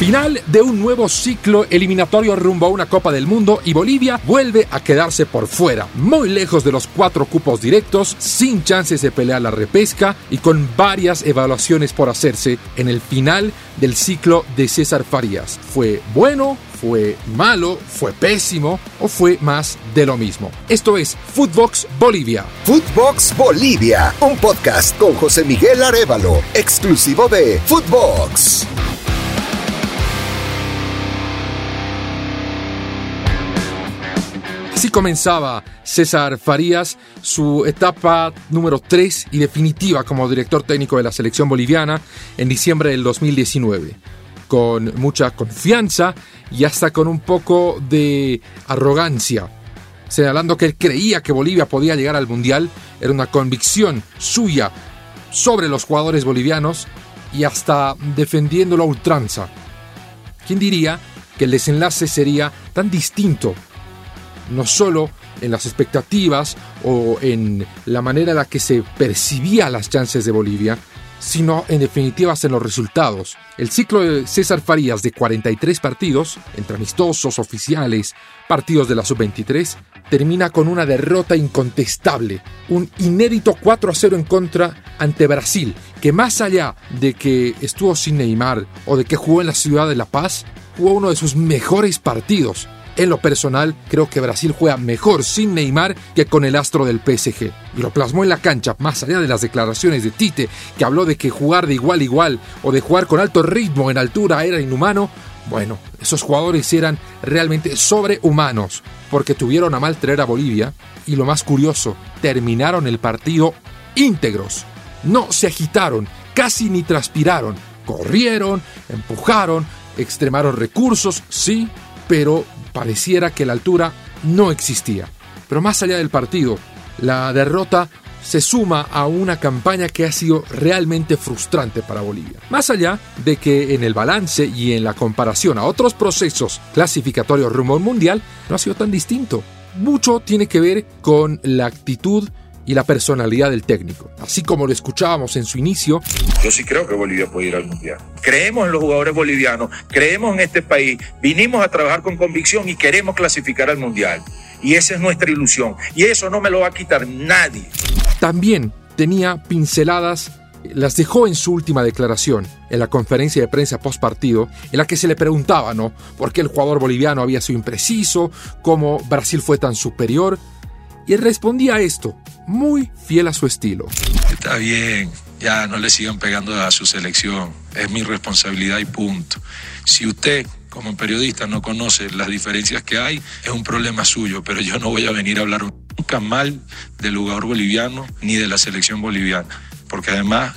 Final de un nuevo ciclo eliminatorio rumbo a una Copa del Mundo y Bolivia vuelve a quedarse por fuera, muy lejos de los cuatro cupos directos, sin chances de pelear la repesca y con varias evaluaciones por hacerse en el final del ciclo de César Farías. ¿Fue bueno? ¿Fue malo? ¿Fue pésimo? ¿O fue más de lo mismo? Esto es Footbox Bolivia. Footbox Bolivia, un podcast con José Miguel Arevalo, exclusivo de Footbox. Así comenzaba César Farías su etapa número 3 y definitiva como director técnico de la selección boliviana en diciembre del 2019. Con mucha confianza y hasta con un poco de arrogancia, señalando que él creía que Bolivia podía llegar al Mundial, era una convicción suya sobre los jugadores bolivianos y hasta defendiéndolo a ultranza. ¿Quién diría que el desenlace sería tan distinto no solo en las expectativas o en la manera en la que se percibía las chances de Bolivia, sino en definitiva en los resultados. El ciclo de César Farías de 43 partidos, entre amistosos, oficiales, partidos de la sub-23, termina con una derrota incontestable, un inédito 4 a 0 en contra ante Brasil, que más allá de que estuvo sin Neymar o de que jugó en la ciudad de La Paz, jugó uno de sus mejores partidos en lo personal, creo que Brasil juega mejor sin Neymar que con el astro del PSG. Y lo plasmó en la cancha, más allá de las declaraciones de Tite, que habló de que jugar de igual a igual o de jugar con alto ritmo en altura era inhumano. Bueno, esos jugadores eran realmente sobrehumanos, porque tuvieron a mal traer a Bolivia y lo más curioso, terminaron el partido íntegros. No se agitaron, casi ni transpiraron. Corrieron, empujaron, extremaron recursos, sí, pero pareciera que la altura no existía. Pero más allá del partido, la derrota se suma a una campaña que ha sido realmente frustrante para Bolivia. Más allá de que en el balance y en la comparación a otros procesos clasificatorios rumbo al mundial no ha sido tan distinto. Mucho tiene que ver con la actitud y la personalidad del técnico. Así como lo escuchábamos en su inicio. Yo sí creo que Bolivia puede ir al Mundial. Creemos en los jugadores bolivianos, creemos en este país, vinimos a trabajar con convicción y queremos clasificar al Mundial. Y esa es nuestra ilusión. Y eso no me lo va a quitar nadie. También tenía pinceladas las dejó en su última declaración, en la conferencia de prensa post partido, en la que se le preguntaba, ¿no? ¿Por qué el jugador boliviano había sido impreciso? ¿Cómo Brasil fue tan superior? Y respondía a esto, muy fiel a su estilo. Está bien, ya no le sigan pegando a su selección, es mi responsabilidad y punto. Si usted como periodista no conoce las diferencias que hay, es un problema suyo, pero yo no voy a venir a hablar nunca mal del jugador boliviano ni de la selección boliviana, porque además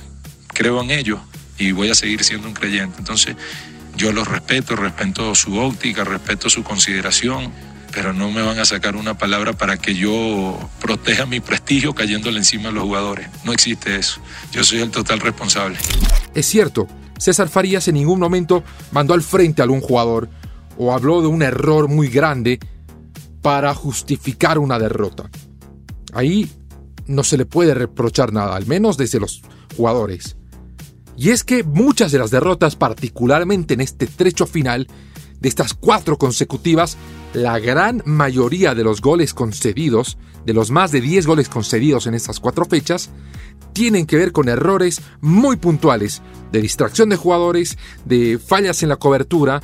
creo en ellos y voy a seguir siendo un creyente. Entonces, yo los respeto, respeto su óptica, respeto su consideración, pero no me van a sacar una palabra para que yo proteja mi prestigio cayéndole encima a los jugadores. No existe eso. Yo soy el total responsable. Es cierto, César Farías en ningún momento mandó al frente a algún jugador o habló de un error muy grande para justificar una derrota. Ahí no se le puede reprochar nada, al menos desde los jugadores. Y es que muchas de las derrotas, particularmente en este trecho final, de estas cuatro consecutivas, la gran mayoría de los goles concedidos, de los más de 10 goles concedidos en estas cuatro fechas, tienen que ver con errores muy puntuales, de distracción de jugadores, de fallas en la cobertura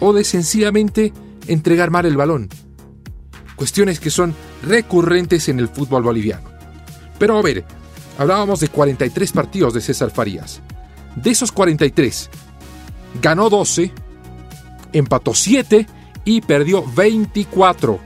o de sencillamente entregar mal el balón. Cuestiones que son recurrentes en el fútbol boliviano. Pero a ver, hablábamos de 43 partidos de César Farías. De esos 43, ganó 12, empató 7 y perdió 24.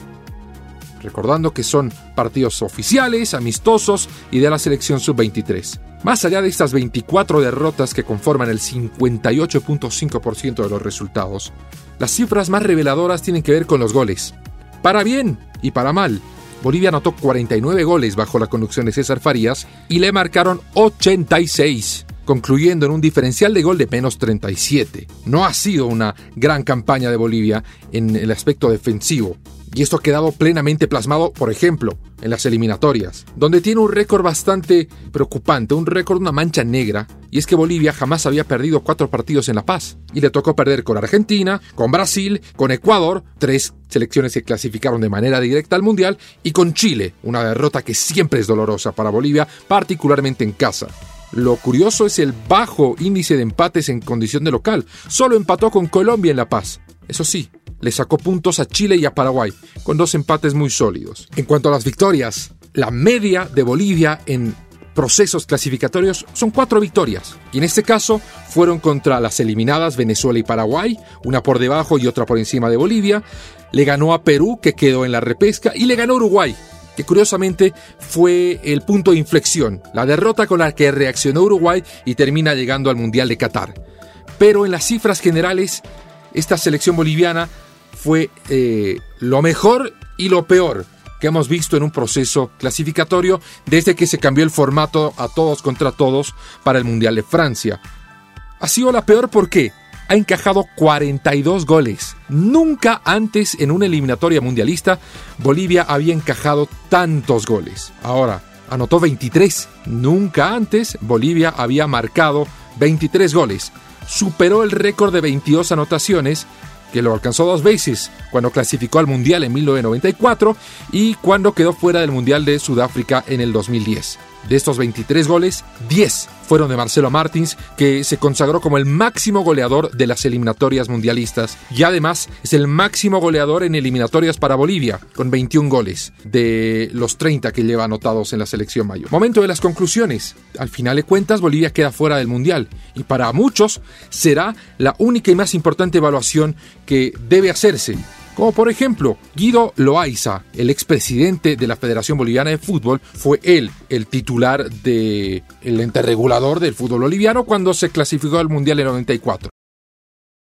Recordando que son partidos oficiales, amistosos y de la selección sub-23. Más allá de estas 24 derrotas que conforman el 58.5% de los resultados, las cifras más reveladoras tienen que ver con los goles. Para bien y para mal, Bolivia anotó 49 goles bajo la conducción de César Farías y le marcaron 86 concluyendo en un diferencial de gol de menos 37. No ha sido una gran campaña de Bolivia en el aspecto defensivo, y esto ha quedado plenamente plasmado, por ejemplo, en las eliminatorias, donde tiene un récord bastante preocupante, un récord, una mancha negra, y es que Bolivia jamás había perdido cuatro partidos en La Paz, y le tocó perder con Argentina, con Brasil, con Ecuador, tres selecciones que clasificaron de manera directa al Mundial, y con Chile, una derrota que siempre es dolorosa para Bolivia, particularmente en casa. Lo curioso es el bajo índice de empates en condición de local. Solo empató con Colombia en La Paz. Eso sí, le sacó puntos a Chile y a Paraguay, con dos empates muy sólidos. En cuanto a las victorias, la media de Bolivia en procesos clasificatorios son cuatro victorias, y en este caso fueron contra las eliminadas Venezuela y Paraguay, una por debajo y otra por encima de Bolivia, le ganó a Perú, que quedó en la repesca, y le ganó Uruguay, que curiosamente fue el punto de inflexión, la derrota con la que reaccionó Uruguay y termina llegando al Mundial de Qatar. Pero en las cifras generales, esta selección boliviana fue eh, lo mejor y lo peor que hemos visto en un proceso clasificatorio desde que se cambió el formato a todos contra todos para el Mundial de Francia. Ha sido la peor porque ha encajado 42 goles. Nunca antes en una eliminatoria mundialista Bolivia había encajado tantos goles. Ahora, anotó 23. Nunca antes Bolivia había marcado 23 goles. Superó el récord de 22 anotaciones que lo alcanzó dos veces, cuando clasificó al Mundial en 1994 y cuando quedó fuera del Mundial de Sudáfrica en el 2010. De estos 23 goles, 10 fueron de Marcelo Martins, que se consagró como el máximo goleador de las eliminatorias mundialistas y además es el máximo goleador en eliminatorias para Bolivia, con 21 goles de los 30 que lleva anotados en la selección mayor. Momento de las conclusiones. Al final de cuentas, Bolivia queda fuera del Mundial y para muchos será la única y más importante evaluación que debe hacerse como por ejemplo, Guido Loaiza, el expresidente de la Federación Boliviana de Fútbol, fue él el titular del el ente regulador del fútbol boliviano cuando se clasificó al Mundial en 94.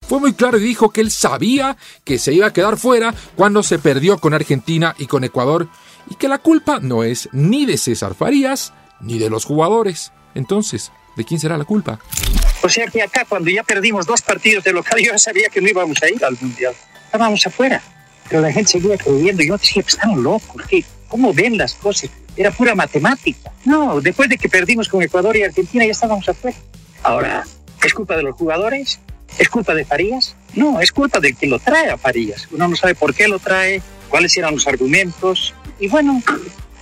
Fue muy claro y dijo que él sabía que se iba a quedar fuera cuando se perdió con Argentina y con Ecuador y que la culpa no es ni de César Farías ni de los jugadores. Entonces, ¿de quién será la culpa? O sea que acá cuando ya perdimos dos partidos de local yo sabía que no íbamos a ir al Mundial estábamos afuera. Pero la gente seguía creyendo. Yo decía, pues están locos. ¿qué? ¿Cómo ven las cosas? Era pura matemática. No, después de que perdimos con Ecuador y Argentina ya estábamos afuera. Ahora, ¿es culpa de los jugadores? ¿Es culpa de Farías? No, es culpa de quien lo trae a Farías. Uno no sabe por qué lo trae, cuáles eran los argumentos. Y bueno,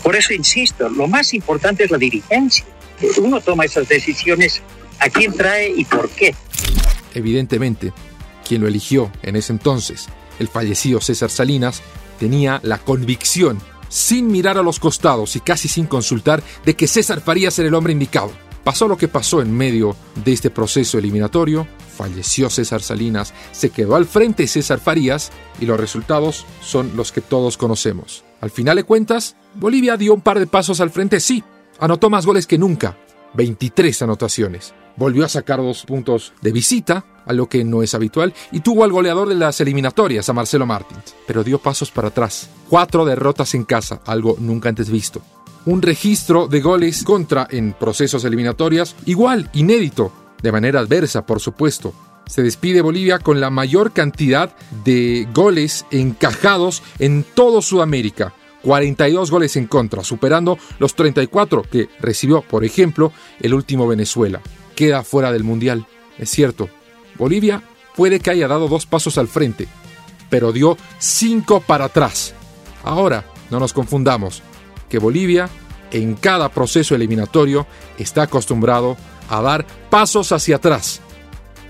por eso insisto, lo más importante es la dirigencia. Uno toma esas decisiones a quién trae y por qué. Evidentemente, quien lo eligió en ese entonces, el fallecido César Salinas, tenía la convicción, sin mirar a los costados y casi sin consultar, de que César Farías era el hombre indicado. Pasó lo que pasó en medio de este proceso eliminatorio, falleció César Salinas, se quedó al frente César Farías y los resultados son los que todos conocemos. Al final de cuentas, Bolivia dio un par de pasos al frente, sí, anotó más goles que nunca, 23 anotaciones. Volvió a sacar dos puntos de visita, a lo que no es habitual, y tuvo al goleador de las eliminatorias, a Marcelo Martins, pero dio pasos para atrás. Cuatro derrotas en casa, algo nunca antes visto. Un registro de goles contra en procesos eliminatorias, igual, inédito, de manera adversa, por supuesto. Se despide Bolivia con la mayor cantidad de goles encajados en todo Sudamérica. 42 goles en contra, superando los 34 que recibió, por ejemplo, el último Venezuela. Queda fuera del Mundial. Es cierto, Bolivia puede que haya dado dos pasos al frente, pero dio cinco para atrás. Ahora, no nos confundamos, que Bolivia en cada proceso eliminatorio está acostumbrado a dar pasos hacia atrás.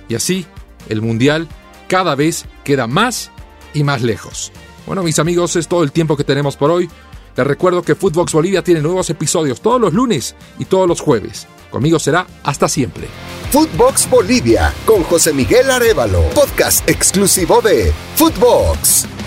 Y así, el Mundial cada vez queda más y más lejos. Bueno, mis amigos, es todo el tiempo que tenemos por hoy. Les recuerdo que Footbox Bolivia tiene nuevos episodios todos los lunes y todos los jueves. Conmigo será hasta siempre. Footbox Bolivia con José Miguel Arevalo, podcast exclusivo de Footbox.